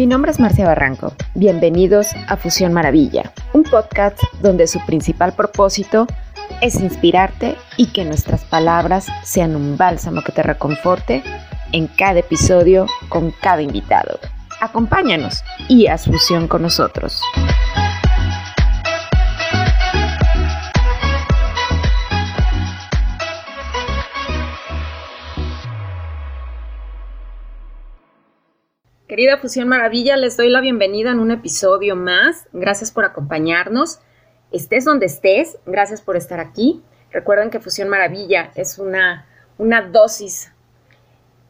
Mi nombre es Marcia Barranco. Bienvenidos a Fusión Maravilla, un podcast donde su principal propósito es inspirarte y que nuestras palabras sean un bálsamo que te reconforte en cada episodio con cada invitado. Acompáñanos y haz fusión con nosotros. Querida Fusión Maravilla, les doy la bienvenida en un episodio más. Gracias por acompañarnos. Estés donde estés, gracias por estar aquí. Recuerden que Fusión Maravilla es una, una dosis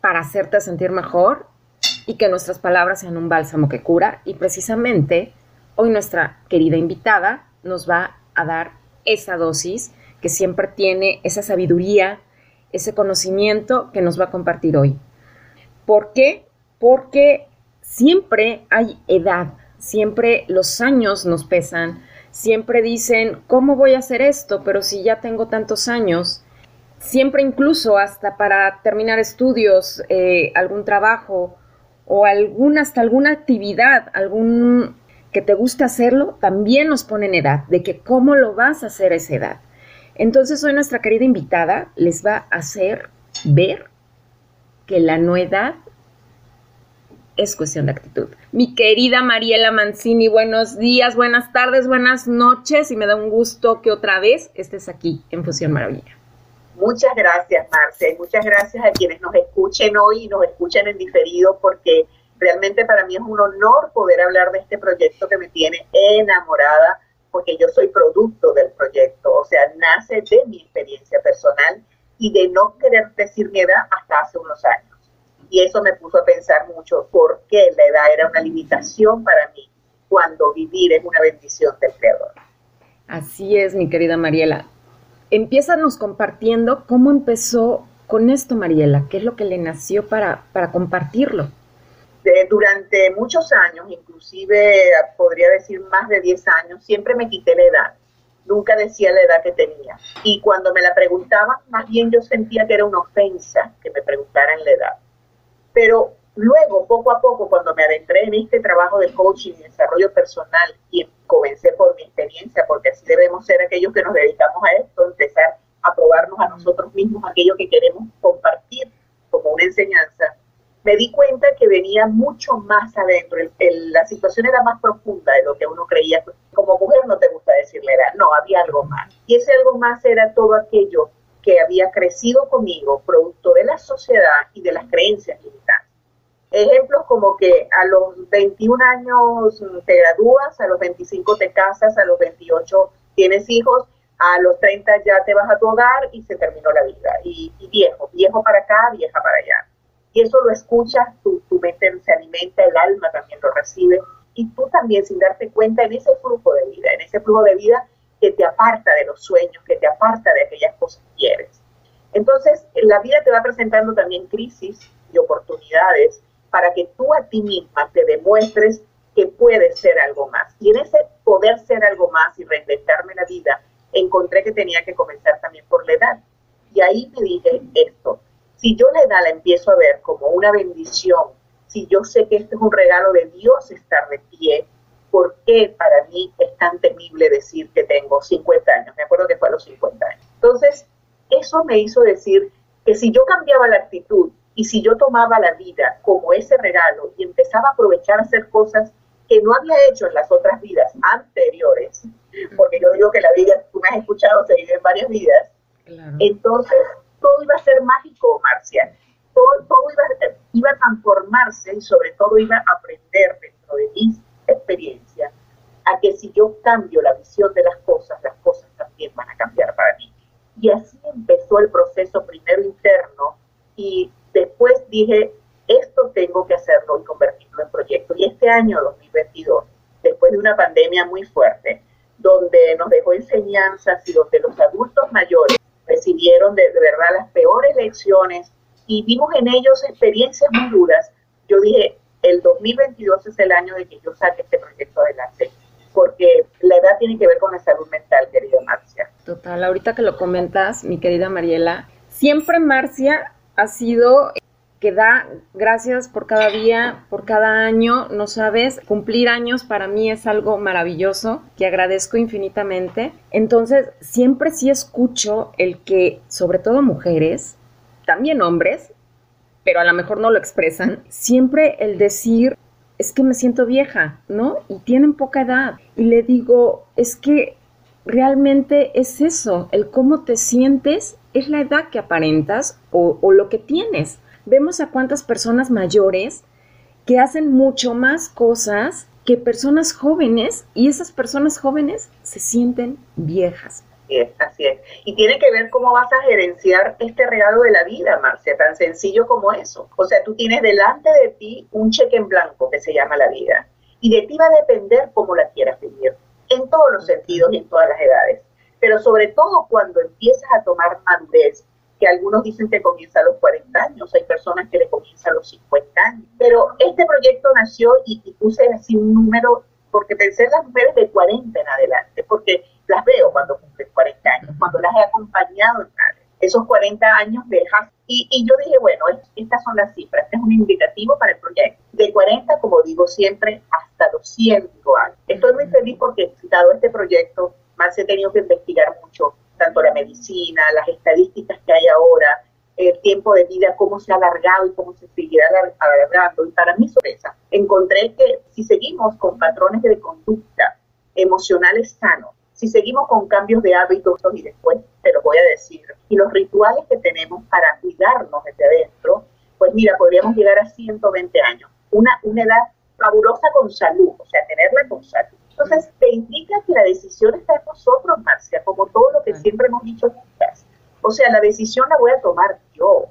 para hacerte sentir mejor y que nuestras palabras sean un bálsamo que cura. Y precisamente hoy nuestra querida invitada nos va a dar esa dosis que siempre tiene esa sabiduría, ese conocimiento que nos va a compartir hoy. ¿Por qué? Porque siempre hay edad, siempre los años nos pesan, siempre dicen, ¿cómo voy a hacer esto? Pero si ya tengo tantos años, siempre incluso hasta para terminar estudios, eh, algún trabajo o alguna, hasta alguna actividad, algún que te gusta hacerlo, también nos ponen edad, de que cómo lo vas a hacer a esa edad. Entonces hoy nuestra querida invitada les va a hacer ver que la no edad es cuestión de actitud. Mi querida Mariela Mancini, buenos días, buenas tardes, buenas noches y me da un gusto que otra vez estés aquí en Fusión Maravilla. Muchas gracias, Marce, muchas gracias a quienes nos escuchen hoy y nos escuchan en diferido porque realmente para mí es un honor poder hablar de este proyecto que me tiene enamorada porque yo soy producto del proyecto, o sea, nace de mi experiencia personal y de no querer decir mi edad hasta hace unos años. Y eso me puso a pensar mucho por qué la edad era una limitación para mí cuando vivir es una bendición del Creador. Así es, mi querida Mariela. Empiézanos compartiendo cómo empezó con esto, Mariela. ¿Qué es lo que le nació para, para compartirlo? durante muchos años, inclusive podría decir más de 10 años, siempre me quité la edad. Nunca decía la edad que tenía. Y cuando me la preguntaban, más bien yo sentía que era una ofensa que me preguntaran la edad. Pero luego, poco a poco, cuando me adentré en este trabajo de coaching y desarrollo personal y comencé por mi experiencia, porque así debemos ser aquellos que nos dedicamos a esto, empezar a probarnos a nosotros mismos aquello que queremos compartir como una enseñanza, me di cuenta que venía mucho más adentro. la situación era más profunda de lo que uno creía. Como mujer no te gusta decirle era, no, había algo más. Y ese algo más era todo aquello que había crecido conmigo, producto de la sociedad y de las creencias. Ejemplos como que a los 21 años te gradúas, a los 25 te casas, a los 28 tienes hijos, a los 30 ya te vas a tu hogar y se terminó la vida. Y, viejo, viejo para acá, vieja para allá. Y eso lo escuchas, tu, tu mente se alimenta, el alma también lo recibe. Y tú también, sin darte cuenta, en ese flujo de vida, en ese flujo de vida, que te aparta de los sueños, que te aparta de aquellas cosas que quieres. Entonces, la vida te va presentando también crisis y oportunidades para que tú a ti misma te demuestres que puedes ser algo más. Y en ese poder ser algo más y reinventarme la vida, encontré que tenía que comenzar también por la edad. Y ahí me dije esto, si yo la edad la empiezo a ver como una bendición, si yo sé que esto es un regalo de Dios estar de pie, por qué para mí es tan temible decir que tengo 50 años. Me acuerdo que fue a los 50 años. Entonces, eso me hizo decir que si yo cambiaba la actitud y si yo tomaba la vida como ese regalo y empezaba a aprovechar a hacer cosas que no había hecho en las otras vidas anteriores, porque yo digo que la vida, tú me has escuchado, se vive en varias vidas, entonces todo iba a ser mágico, Marcia. Todo, todo iba, iba a transformarse y sobre todo iba a aprender dentro de mí experiencia a que si yo cambio la visión de las cosas, las cosas también van a cambiar para mí. Y así empezó el proceso primero interno y después dije, esto tengo que hacerlo y convertirlo en proyecto. Y este año 2022, después de una pandemia muy fuerte, donde nos dejó enseñanzas y donde los adultos mayores recibieron de, de verdad las peores lecciones y vimos en ellos experiencias muy duras, yo dije, el 2022 es el año de que yo saque este proyecto adelante, porque la edad tiene que ver con la salud mental, querida Marcia. Total, ahorita que lo comentas, mi querida Mariela, siempre Marcia ha sido que da gracias por cada día, por cada año, no sabes, cumplir años para mí es algo maravilloso que agradezco infinitamente. Entonces, siempre sí escucho el que, sobre todo mujeres, también hombres, pero a lo mejor no lo expresan, siempre el decir, es que me siento vieja, ¿no? Y tienen poca edad. Y le digo, es que realmente es eso, el cómo te sientes es la edad que aparentas o, lo que tienes. Vemos a cuántas personas mayores que hacen mucho más cosas que personas jóvenes y esas personas jóvenes se sienten viejas. Así es, así es. Y tiene que ver cómo vas a gerenciar este regalo de la vida, Marcia, tan sencillo como eso. O sea, tú tienes delante de ti un cheque en blanco que se llama la vida. Y de ti va a depender cómo la quieras vivir, en todos los sentidos y en todas las edades. Pero sobre todo cuando empiezas a tomar madurez, que algunos dicen que comienza a los 40 años, hay personas que le comienza a los 50 años. Pero este proyecto nació y, y puse así un número porque pensé en las mujeres de 40 en adelante, porque las veo cuando cumplen 40 años, cuando las he acompañado en esos 40 años de y, y, yo dije, bueno, estas son las cifras, este es un indicativo para el proyecto. De 40, como digo siempre, hasta los 100 años. Estoy muy feliz porque, dado este proyecto, más he tenido que investigar mucho, tanto la medicina, las estadísticas que hay ahora, el tiempo de vida, cómo se ha alargado y cómo se seguirá alargando. Y para mi sorpresa, encontré que si seguimos con patrones de conducta emocionales sanos, si seguimos con cambios de hábitos y después te lo voy a decir, y los rituales que tenemos para cuidarnos desde adentro, pues mira, podríamos llegar a 120 años. Una, una edad fabulosa con salud, o sea, tenerla con salud. Entonces, te indica que la decisión está en nosotros, Marcia, como todo lo que siempre hemos dicho juntas. O sea, la decisión la voy a tomar yo.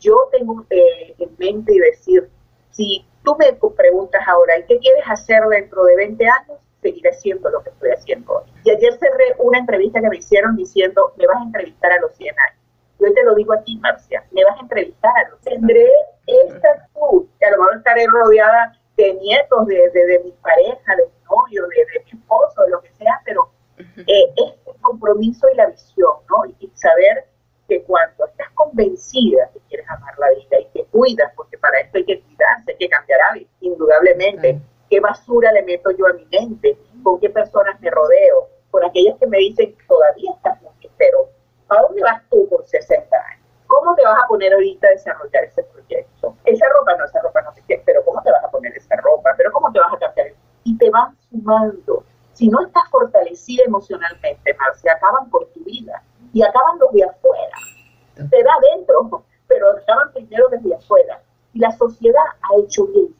Yo tengo eh, en mente y decir, si tú me preguntas ahora, ¿y qué quieres hacer dentro de 20 años? Seguir haciendo lo que estoy haciendo hoy. Y ayer cerré una entrevista que me hicieron diciendo, me vas a entrevistar a los 100 años. Yo te lo digo a ti, Marcia, me vas a entrevistar a los 100 Tendré esta actitud, que a lo mejor estaré rodeada de nietos, de, de, mi pareja, de mi novio, de, mi esposo, de lo que sea, pero eh, este compromiso y la visión, ¿no? Y, saber que cuando estás convencida que quieres amar la vida y que cuidas, porque para esto hay que cuidarse, hay que cambiar hábitos, indudablemente qué basura le meto yo a mi mente, con qué personas me rodeo, con aquellas que me dicen todavía estás muy pero ¿a dónde vas tú por 60 años? ¿Cómo te vas a poner ahorita a desarrollar ese proyecto? Esa ropa no, esa ropa no sé qué, pero ¿cómo te vas a poner esa ropa? ¿Pero cómo te vas a cambiar? Y te van sumando. Si no estás fortalecida emocionalmente, se acaban por tu vida y acaban los de afuera. Te da adentro, pero acaban primero desde afuera. Y la sociedad ha hecho bien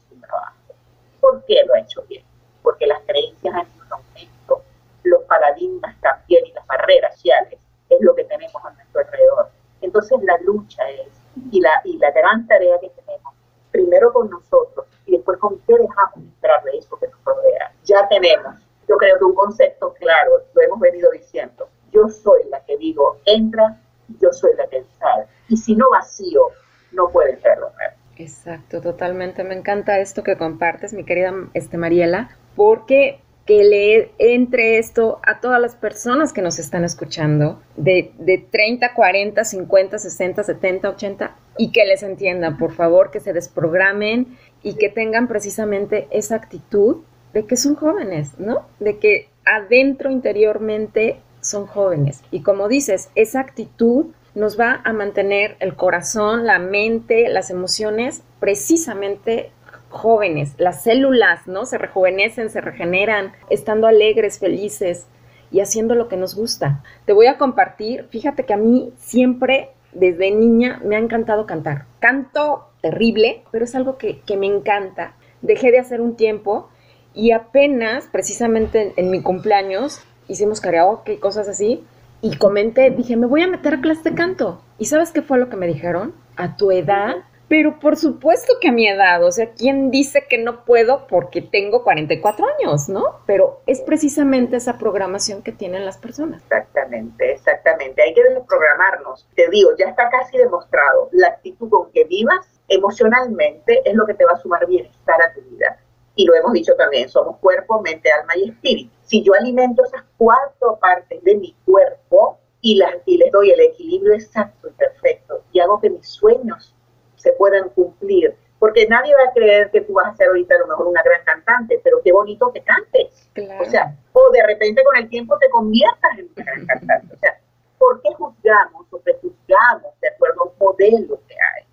¿Por qué lo ha hecho bien? Porque las creencias han ido aumento, los paradigmas también y las barreras sociales es lo que tenemos a nuestro alrededor. Entonces la lucha es, y la, y la gran tarea que tenemos, primero con nosotros y después con qué dejamos entrar de eso que nos rodea. Ya tenemos, yo creo que un concepto claro, lo hemos venido diciendo, yo soy la que digo, entra, yo soy la que sale. Y si no vacío, no puede serlo. Exacto, totalmente. Me encanta esto que compartes, mi querida este, Mariela, porque que le entre esto a todas las personas que nos están escuchando, de, de 30, 40, 50, 60, 70, 80, y que les entiendan, por favor, que se desprogramen y que tengan precisamente esa actitud de que son jóvenes, ¿no? De que adentro, interiormente, son jóvenes. Y como dices, esa actitud nos va a mantener el corazón, la mente, las emociones precisamente jóvenes. Las células, ¿no? Se rejuvenecen, se regeneran, estando alegres, felices y haciendo lo que nos gusta. Te voy a compartir, fíjate que a mí siempre, desde niña, me ha encantado cantar. Canto terrible, pero es algo que, me encanta. Dejé de hacer un tiempo y apenas, precisamente en, mi cumpleaños, hicimos karaoke y cosas así y comenté, dije, me voy a meter a clase de canto. ¿Y sabes qué fue lo que me dijeron? A tu edad. Pero por supuesto que a mi edad, o sea, ¿quién dice que no puedo porque tengo 44 años, no? Pero es precisamente esa programación que tienen las personas. Exactamente, exactamente. Hay que desprogramarnos. Te digo, ya está casi demostrado. La actitud con que vivas emocionalmente es lo que te va a sumar bienestar a tu vida y lo hemos dicho también, somos cuerpo, mente, alma y espíritu. Si yo alimento esas cuatro partes de mi cuerpo y, las, y les doy el equilibrio exacto y perfecto y hago que mis sueños se puedan cumplir. Porque nadie va a creer que tú vas a ser ahorita a lo mejor una gran cantante, pero qué bonito que cantes. O sea, o de repente con el tiempo te conviertas en una gran cantante. O sea, ¿por qué juzgamos o prejuzgamos de acuerdo a un modelo que hay?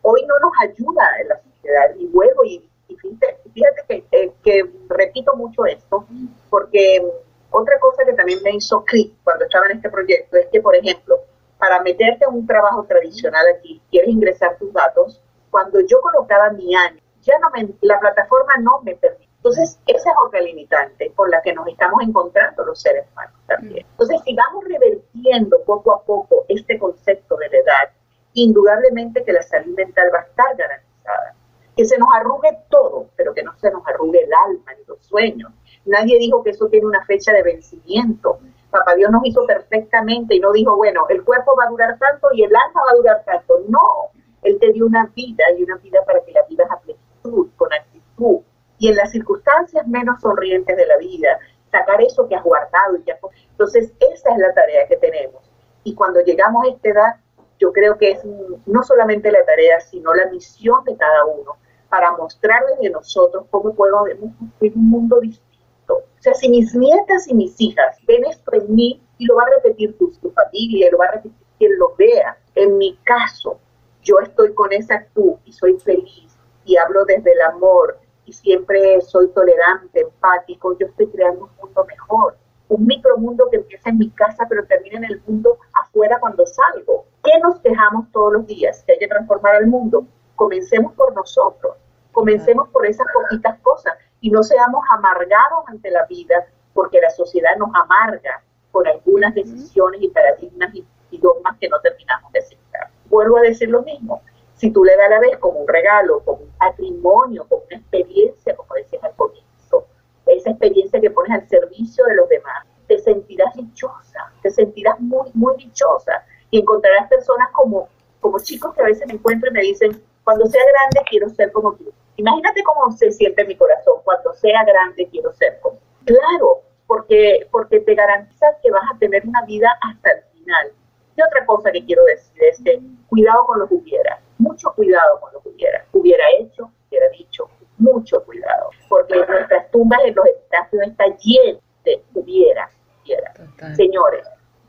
Hoy no nos ayuda en la sociedad. Y luego, y, fíjate, fíjate eh, que, repito mucho esto, porque otra cosa que también me hizo clic cuando estaba en este proyecto es que, por ejemplo, para meterte a un trabajo tradicional aquí, quieres ingresar tus datos, cuando yo colocaba mi año, ya no me, la plataforma no me permite. Entonces, esa es otra limitante con la que nos estamos encontrando los seres humanos también. Entonces, si vamos revertiendo poco a poco este concepto de la edad, indudablemente que la salud mental va a estar garantizada. Que se nos arrugue todo, pero que no se nos arrugue el alma ni los sueños. Nadie dijo que eso tiene una fecha de vencimiento. Papá Dios nos hizo perfectamente y no dijo, bueno, el cuerpo va a durar tanto y el alma va a durar tanto. No, Él te dio una vida y una vida para que la vivas a plenitud, con actitud. Y en las circunstancias menos sonrientes de la vida, sacar eso que has guardado. Y que Entonces, esa es la tarea que tenemos. Y cuando llegamos a esta edad, yo creo que es no solamente la tarea, sino la misión de cada uno para mostrar desde nosotros cómo podemos construir un mundo distinto. O sea, si mis nietas y mis hijas ven esto en mí, y lo va a repetir tu, tu familia, y lo va a repetir quien lo vea, en mi caso, yo estoy con esa actitud y soy feliz y hablo desde el amor y siempre soy tolerante, empático, yo estoy creando un mundo mejor, un micromundo que empieza en mi casa pero termina en el mundo afuera cuando salgo. ¿Qué nos dejamos todos los días? Que hay que transformar el mundo. Comencemos por nosotros, comencemos por esas poquitas cosas y no seamos amargados ante la vida porque la sociedad nos amarga por algunas decisiones y paradigmas y, dogmas que no terminamos de aceptar. Vuelvo a decir lo mismo. Si tú le das a la vez como un regalo, como un patrimonio, como una experiencia, como decías al comienzo, esa experiencia que pones al servicio de los demás, te sentirás dichosa, te sentirás muy, muy dichosa y encontrarás personas como, como chicos que a veces me encuentro y me dicen, cuando sea grande quiero ser como tú. Imagínate cómo se siente mi corazón, cuando sea grande quiero ser como. Claro, porque, porque te garantiza que vas a tener una vida hasta el final. Y otra cosa que quiero decir es que cuidado con lo que hubiera, mucho cuidado con lo que hubiera. Hubiera hecho, hubiera dicho, mucho cuidado, porque nuestras tumbas en los espacios están llenas de hubiera, hubiera. Señores,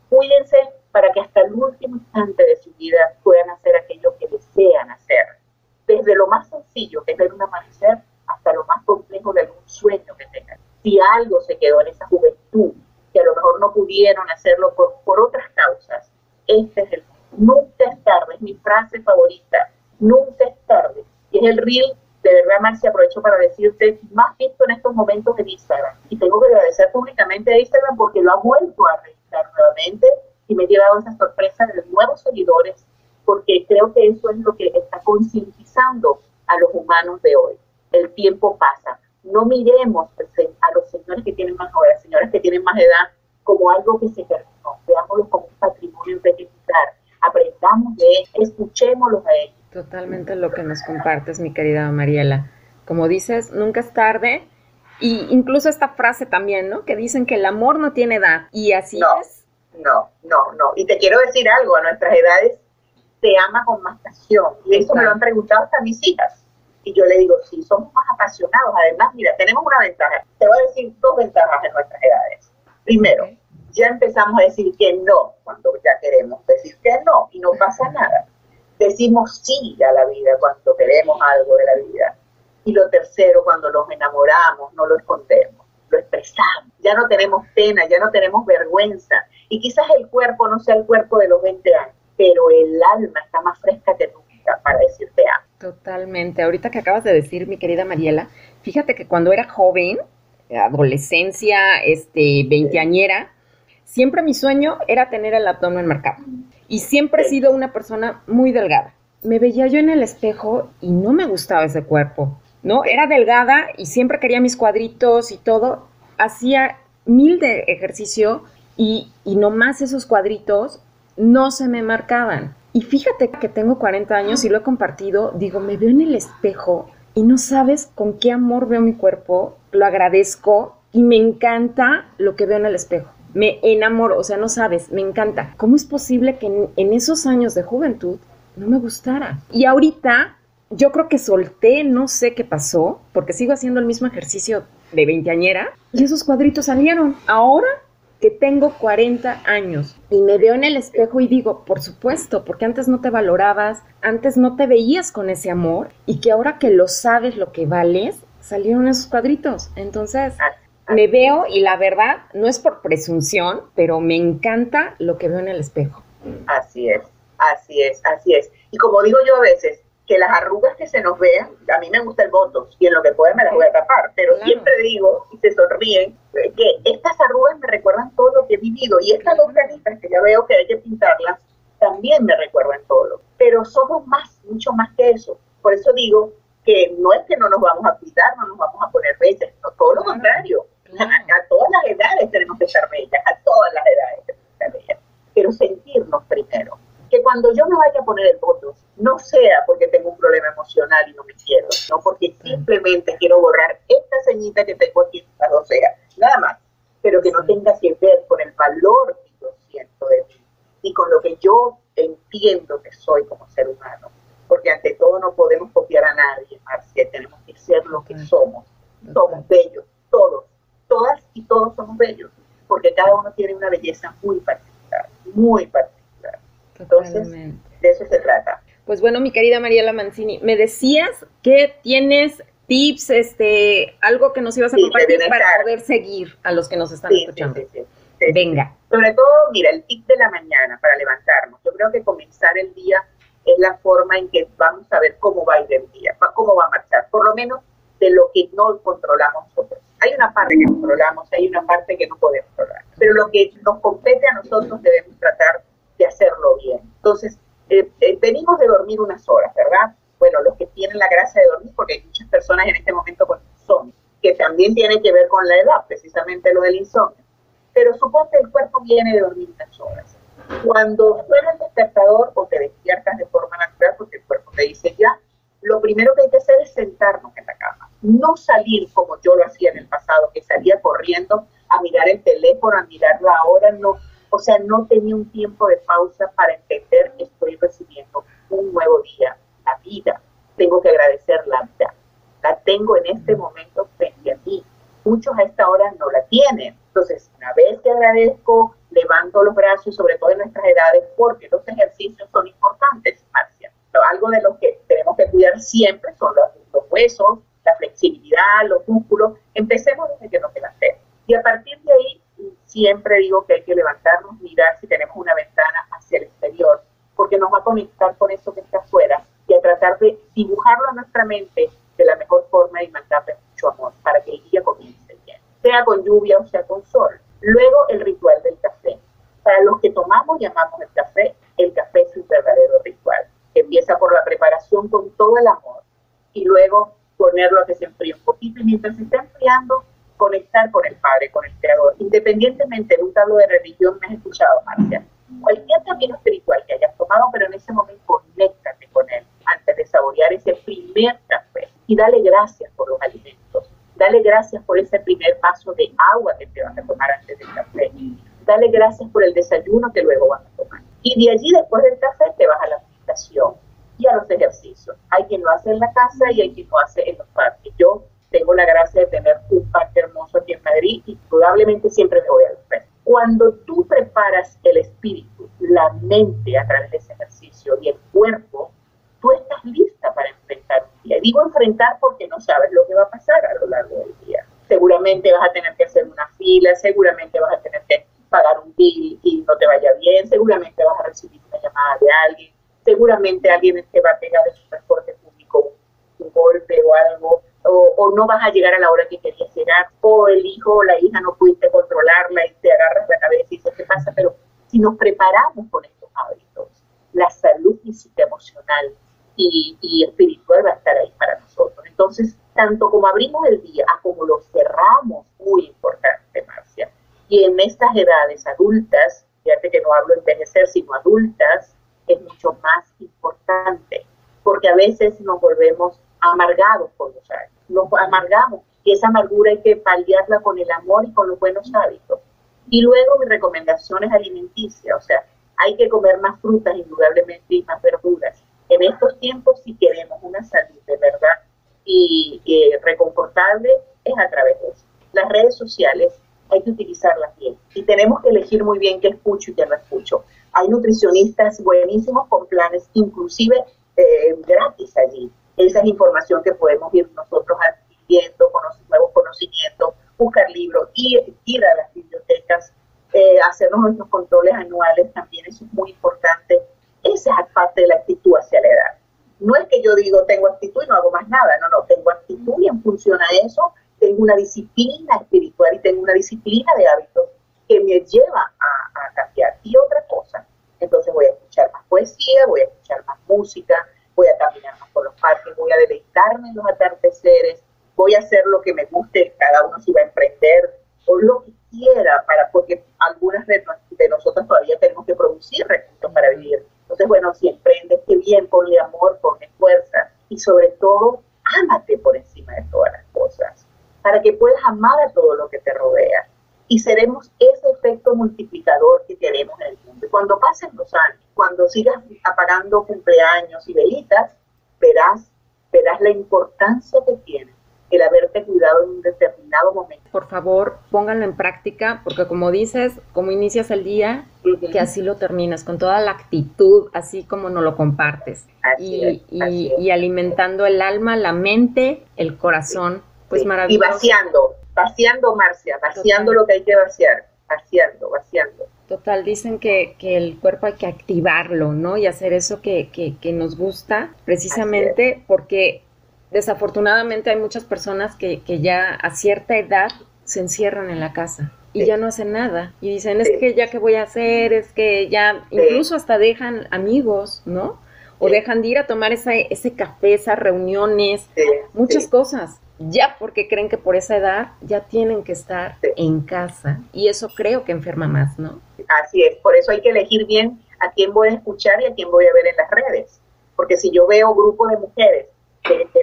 cuídense para que hasta el último instante de su vida puedan hacer aquello que desean hacer. Desde lo más sencillo, que es ver un amanecer, hasta lo más complejo de algún sueño que tengan. Si algo se quedó en esa juventud, que a lo mejor no pudieron hacerlo por, por otras causas, este es el nunca es tarde, es mi frase favorita, nunca es tarde. Y es el reel, de verdad, Marcia, aprovecho para decirte, más visto en estos momentos en Instagram. Y tengo que agradecer públicamente a Instagram porque lo ha vuelto a registrar nuevamente y me he llevado esa sorpresa de nuevos seguidores, porque creo que eso es lo que está concientizando a los humanos de hoy. El tiempo pasa. No miremos a los señores que tienen más, o a las señoras que tienen más edad como algo que se terminó. Veámoslo como un patrimonio registrar. Aprendamos de él, escuchémoslos a ellos. Totalmente lo que nos compartes, mi querida Mariela. Como dices, nunca es tarde. Y incluso esta frase también, ¿no? Que dicen que el amor no tiene edad. Y así es no, no, no. Y te quiero decir algo, a nuestras edades se ama con más pasión. Y eso me lo han preguntado hasta mis hijas. Y yo le digo, sí, somos más apasionados. Además, mira, tenemos una ventaja. Te voy a decir dos ventajas en nuestras edades. Primero, ya empezamos a decir que no cuando ya queremos decir que no y no pasa nada. Decimos sí a la vida cuando queremos algo de la vida. Y lo tercero, cuando nos enamoramos, no lo escondemos, lo expresamos. Ya no tenemos pena, ya no tenemos vergüenza, y quizás el cuerpo no sea el cuerpo de los 20 años, pero el alma está más fresca que nunca para decirte amo. Totalmente. Ahorita que acabas de decir, mi querida Mariela, fíjate que cuando era joven, adolescencia, este, veinteañera, siempre mi sueño era tener el abdomen marcado. Y siempre he sido una persona muy delgada. Me veía yo en el espejo y no me gustaba ese cuerpo, ¿no? Era delgada y siempre quería mis cuadritos y todo. Hacía mil de ejercicio y, y nomás esos cuadritos no se me marcaban. Y fíjate que tengo 40 años y lo he compartido, digo, me veo en el espejo y no sabes con qué amor veo mi cuerpo, lo agradezco y me encanta lo que veo en el espejo. Me enamoro, o sea, no sabes, me encanta. ¿Cómo es posible que en, esos años de juventud no me gustara. Y ahorita yo creo que solté, no sé qué pasó, porque sigo haciendo el mismo ejercicio de veinteañera y esos cuadritos salieron. Ahora que tengo 40 años y me veo en el espejo y digo, por supuesto, porque antes no te valorabas, antes no te veías con ese amor y que ahora que lo sabes lo que vales, salieron esos cuadritos. Entonces, me veo y la verdad, no es por presunción, pero me encanta lo que veo en el espejo. Así es, así es, así es. Y como digo yo a veces, que las arrugas que se nos vean, a mí me gusta el voto y en lo que pueda me las voy a tapar, pero siempre digo, y se sonríen, que estas arrugas me recuerdan todo lo que he vivido y estas dos canitas que ya veo que hay que pintarlas, también me recuerdan todo. Pero somos más, mucho más que eso. Por eso digo que no es que no nos vamos a cuidar, no nos vamos a poner bellas, no, todo lo contrario. A, a, todas las edades tenemos que estar bellas, a todas las edades tenemos que estar bellas. Pero sentirnos primero que cuando yo me vaya a poner el voto, no sea porque tengo un problema emocional y no me quiero, no porque simplemente quiero borrar esta ceñita que tengo aquí en la sea, nada más, pero que no tenga que ver con el valor que yo siento de mí y con lo que yo entiendo que soy como ser humano. Porque ante todo no podemos copiar a nadie, Marcia, tenemos que ser lo que somos. Somos bellos, todos, todas y todos somos bellos, porque cada uno tiene una belleza muy particular, muy particular entonces, de eso se trata. Pues bueno, mi querida Mariela Mancini, me decías que tienes tips, este, algo que nos ibas a compartir para poder seguir a los que nos están escuchando. Venga. Sobre todo, mira, el tip de la mañana para levantarnos. Yo creo que comenzar el día es la forma en que vamos a ver cómo va a ir el día, cómo va a marchar, por lo menos de lo que no controlamos nosotros. Hay una parte que controlamos, hay una parte que no podemos controlar, pero lo que nos compete a nosotros debemos tratar hacerlo bien. Entonces, eh, eh, venimos de dormir unas horas, ¿verdad? Bueno, los que tienen la gracia de dormir, porque hay muchas personas en este momento con insomnio, que también tiene que ver con la edad, precisamente lo del insomnio. Pero suponte el cuerpo viene de dormir unas horas. Cuando suena el despertador o te despiertas de forma natural, porque el cuerpo te dice ya, lo primero que hay que hacer es sentarnos en la cama. No salir como yo lo hacía en el pasado, que salía corriendo a mirar el teléfono, a mirar la hora, no o sea, no tenía un tiempo de pausa para entender que estoy recibiendo un nuevo día, la vida. Tengo que agradecer la vida. La tengo en este momento frente a mí. Muchos a esta hora no la tienen. Entonces, una vez que agradezco, levanto los brazos, sobre todo en nuestras edades, porque los ejercicios son importantes, Marcia. Algo de lo que tenemos que cuidar siempre son los, los huesos, la flexibilidad, los músculos. Empecemos desde que nos levantemos. Y a partir de ahí siempre digo que hay que levantarnos, mirar si tenemos una ventana hacia el exterior, porque nos va a conectar con eso que está afuera y a tratar de dibujarlo en nuestra mente de la mejor forma y mandarle mucho amor para que el día comience bien, sea con lluvia o sea con sol. Luego el ritual del café. Para los que tomamos y amamos el café, el café es un verdadero ritual. Empieza por la preparación con todo el amor y luego ponerlo a que se enfríe un poquito y mientras se está enfriando, conectar con el Padre, con el Creador, independientemente de un tablo de religión, me has escuchado, Marcia. Cualquier camino espiritual que hayas tomado, pero en ese momento conéctate con Él antes de saborear ese primer café y dale gracias por los alimentos. Dale gracias por ese primer vaso de agua que te vas a tomar antes del café. Dale gracias por el desayuno que luego vas a tomar. Y de allí, después del café, te vas a la meditación y a los ejercicios. Hay quien lo hace en la casa y hay quien lo hace en los parques. Yo tengo la gracia de tener un parque y probablemente siempre me voy a ver. Cuando tú preparas el espíritu, la mente a través de ese ejercicio y el cuerpo, tú estás lista para enfrentar un día. Digo enfrentar porque no sabes lo que va a pasar a lo largo del día. Seguramente vas a tener que hacer una fila, seguramente vas a tener que pagar un bill y no te vaya bien, seguramente vas a recibir una llamada de alguien, seguramente alguien te va a pegar en su transporte público un golpe o algo, o, no vas a llegar a la hora que querías llegar, o el hijo o la hija no pudiste controlarla y te agarras la cabeza y dices, ¿qué pasa? Pero si nos preparamos con estos hábitos, la salud física, emocional y, y espiritual va a estar ahí para nosotros. Entonces, tanto como abrimos el día como lo cerramos, muy importante, Marcia. Y en estas edades adultas, fíjate que no hablo de envejecer, sino adultas, es mucho más importante, porque a veces nos volvemos amargados por los años. Nos amargamos y esa amargura hay que paliarla con el amor y con los buenos hábitos. Y luego mi recomendación es alimenticia, o sea, hay que comer más frutas indudablemente y más verduras. En estos tiempos, si queremos una salud de verdad y reconfortable, es a través de eso. Las redes sociales hay que utilizarlas bien y tenemos que elegir muy bien qué escucho y qué no escucho. Hay nutricionistas buenísimos con planes, inclusive eh, gratis allí. Esa es información que podemos ir nosotros adquiriendo, nuevos conocimientos, buscar libros, ir, ir a las bibliotecas, eh, hacernos nuestros controles anuales, también eso es muy importante. Esa es parte de la actitud hacia la edad. No es que yo digo tengo actitud y no hago más nada, no, no, tengo actitud y en función a eso tengo una disciplina espiritual y tengo una disciplina de hábitos que me lleva a, a cambiar. Y otra cosa, entonces voy a escuchar más poesía, voy a escuchar más música, voy a caminar más por los parques, voy a deleitarme en los atardeceres, voy a hacer lo que me guste, cada uno se va a emprender o lo que quiera, para, porque algunas de, de nosotras todavía tenemos que producir recursos para vivir. Entonces, bueno, si emprendes, qué bien, ponle amor, ponle fuerza y sobre todo, ámate por encima de todas las cosas, para que puedas amar a todo lo que te rodea y seremos ese efecto multiplicador que queremos en el mundo. Cuando pasen los años, cuando sigas apagando cumpleaños y velitas, verás, verás la importancia que tiene el haberte cuidado en un determinado momento. Por favor, pónganlo en práctica, porque como dices, como inicias el día, que así lo terminas, con toda la actitud, así como nos lo compartes. y, y, alimentando el alma, la mente, el corazón, pues maravilloso. Y vaciando, vaciando, Marcia, vaciando lo que hay que vaciar, vaciando, vaciando. Total, dicen que, que, el cuerpo hay que activarlo, ¿no? Y hacer eso que, que, que nos gusta, precisamente porque desafortunadamente hay muchas personas que, que ya a cierta edad se encierran en la casa y ya no hacen nada. Y dicen, es que ya qué voy a hacer, es que ya, incluso hasta dejan amigos, ¿no? O dejan de ir a tomar esa, ese café, esas reuniones, muchas cosas. Ya porque creen que por esa edad ya tienen que estar en casa. Y eso creo que enferma más, ¿no? Así es, por eso hay que elegir bien a quién voy a escuchar y a quién voy a ver en las redes. Porque si yo veo grupos de mujeres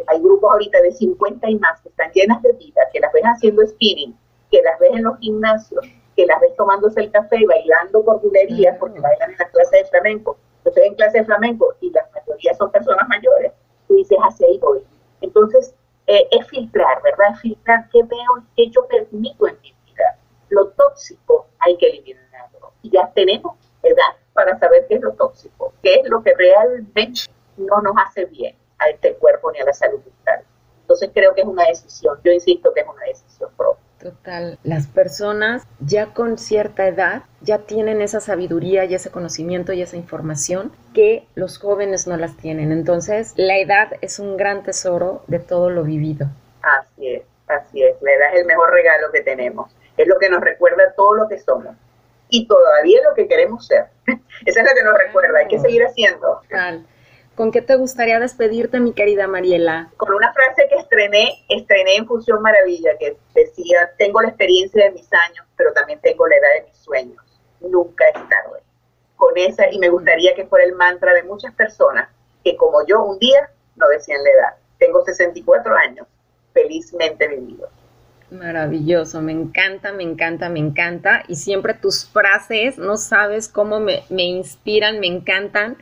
hay grupos ahorita de 50 y más que están llenas de vida, que las ves haciendo spinning, que las ves en los gimnasios, que las ves tomándose el café y bailando por bulerías porque bailan en las clases de flamenco. Yo estoy en clase de flamenco y la mayoría son personas mayores. Tú dices, hacia ahí voy. Entonces, eh, es filtrar, ¿verdad? Es filtrar qué veo, qué yo permito en mi vida. Lo tóxico hay que eliminarlo. Y ya tenemos edad para saber qué es lo tóxico, qué es lo que realmente no nos hace bien a este cuerpo ni a la salud mental. Entonces creo que es una decisión, yo insisto que es una decisión propia. Total, las personas ya con cierta edad ya tienen esa sabiduría y ese conocimiento y esa información que los jóvenes no las tienen. Entonces, la edad es un gran tesoro de todo lo vivido. Así es, así es. La edad es el mejor regalo que tenemos. Es lo que nos recuerda todo lo que somos y todavía lo que queremos ser. Esa es lo que nos recuerda. Hay que seguir haciendo. Total. ¿Con qué te gustaría despedirte, mi querida Mariela? Con una frase que estrené, estrené en Función Maravilla, que decía, tengo la experiencia de mis años, pero también tengo la edad de mis sueños. Nunca es tarde. Con esa, y me gustaría que fuera el mantra de muchas personas que como yo un día no decían la edad. Tengo 64 años, felizmente vivido. Maravilloso, me encanta, me encanta, me encanta. Y siempre tus frases, no sabes cómo me, me inspiran, me encantan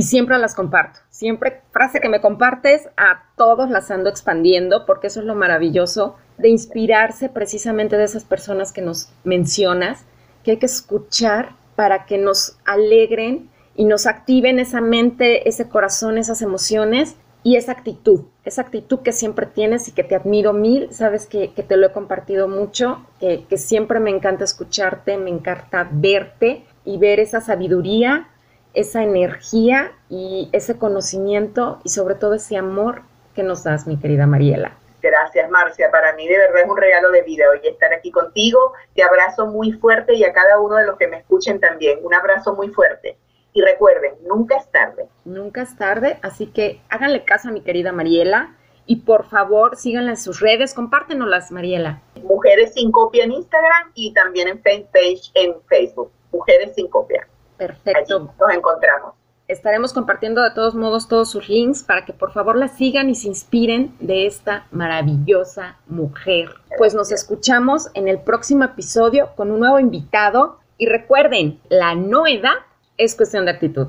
y siempre las comparto. Siempre frase que me compartes, a todos las ando expandiendo porque eso es lo maravilloso de inspirarse precisamente de esas personas que nos mencionas, que hay que escuchar para que nos alegren y nos activen esa mente, ese corazón, esas emociones y esa actitud, esa actitud que siempre tienes y que te admiro mil, sabes que, te lo he compartido mucho, que, que siempre me encanta escucharte, me encanta verte y ver esa sabiduría esa energía y ese conocimiento y sobre todo ese amor que nos das, mi querida Mariela. Gracias, Marcia. Para mí de verdad es un regalo de vida hoy estar aquí contigo. Te abrazo muy fuerte y a cada uno de los que me escuchen también. Un abrazo muy fuerte. Y recuerden, nunca es tarde. Nunca es tarde, así que háganle caso a mi querida Mariela y por favor síganla en sus redes, compártenoslas, Mariela. Mujeres sin copia en Instagram y también en fanpage en Facebook. Mujeres sin copia. Perfecto. nos encontramos. Estaremos compartiendo de todos modos todos sus links para que por favor la sigan y se inspiren de esta maravillosa mujer. Pues nos escuchamos en el próximo episodio con un nuevo invitado y recuerden, la novedad es cuestión de actitud.